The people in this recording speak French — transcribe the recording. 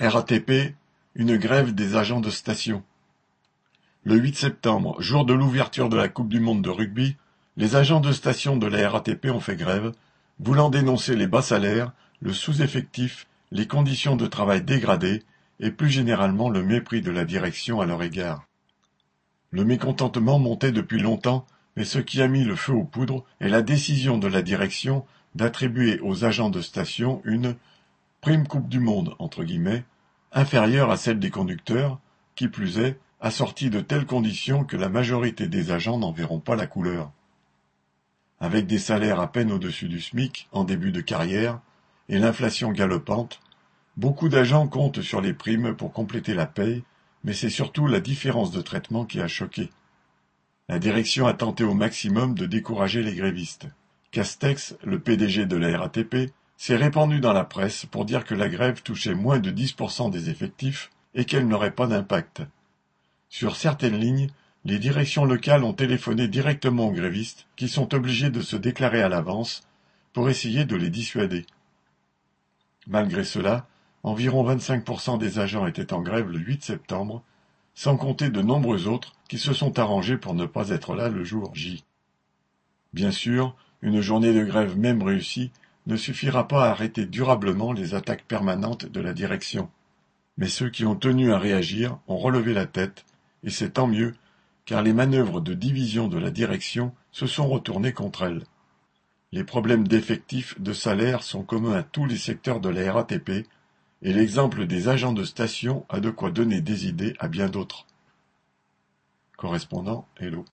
RATP, une grève des agents de station. Le 8 septembre, jour de l'ouverture de la Coupe du monde de rugby, les agents de station de la RATP ont fait grève, voulant dénoncer les bas salaires, le sous-effectif, les conditions de travail dégradées et plus généralement le mépris de la direction à leur égard. Le mécontentement montait depuis longtemps, mais ce qui a mis le feu aux poudres est la décision de la direction d'attribuer aux agents de station une prime Coupe du Monde entre guillemets, inférieure à celle des conducteurs, qui plus est, assortie de telles conditions que la majorité des agents n'en verront pas la couleur. Avec des salaires à peine au-dessus du SMIC en début de carrière et l'inflation galopante, beaucoup d'agents comptent sur les primes pour compléter la paye, mais c'est surtout la différence de traitement qui a choqué. La direction a tenté au maximum de décourager les grévistes. Castex, le PDG de la RATP, s'est répandu dans la presse pour dire que la grève touchait moins de 10% des effectifs et qu'elle n'aurait pas d'impact. Sur certaines lignes, les directions locales ont téléphoné directement aux grévistes qui sont obligés de se déclarer à l'avance pour essayer de les dissuader. Malgré cela, environ 25% des agents étaient en grève le 8 septembre, sans compter de nombreux autres qui se sont arrangés pour ne pas être là le jour J. Bien sûr, une journée de grève même réussie ne suffira pas à arrêter durablement les attaques permanentes de la direction. Mais ceux qui ont tenu à réagir ont relevé la tête, et c'est tant mieux, car les manœuvres de division de la direction se sont retournées contre elle. Les problèmes d'effectifs de salaire sont communs à tous les secteurs de la RATP, et l'exemple des agents de station a de quoi donner des idées à bien d'autres. Correspondant Hello.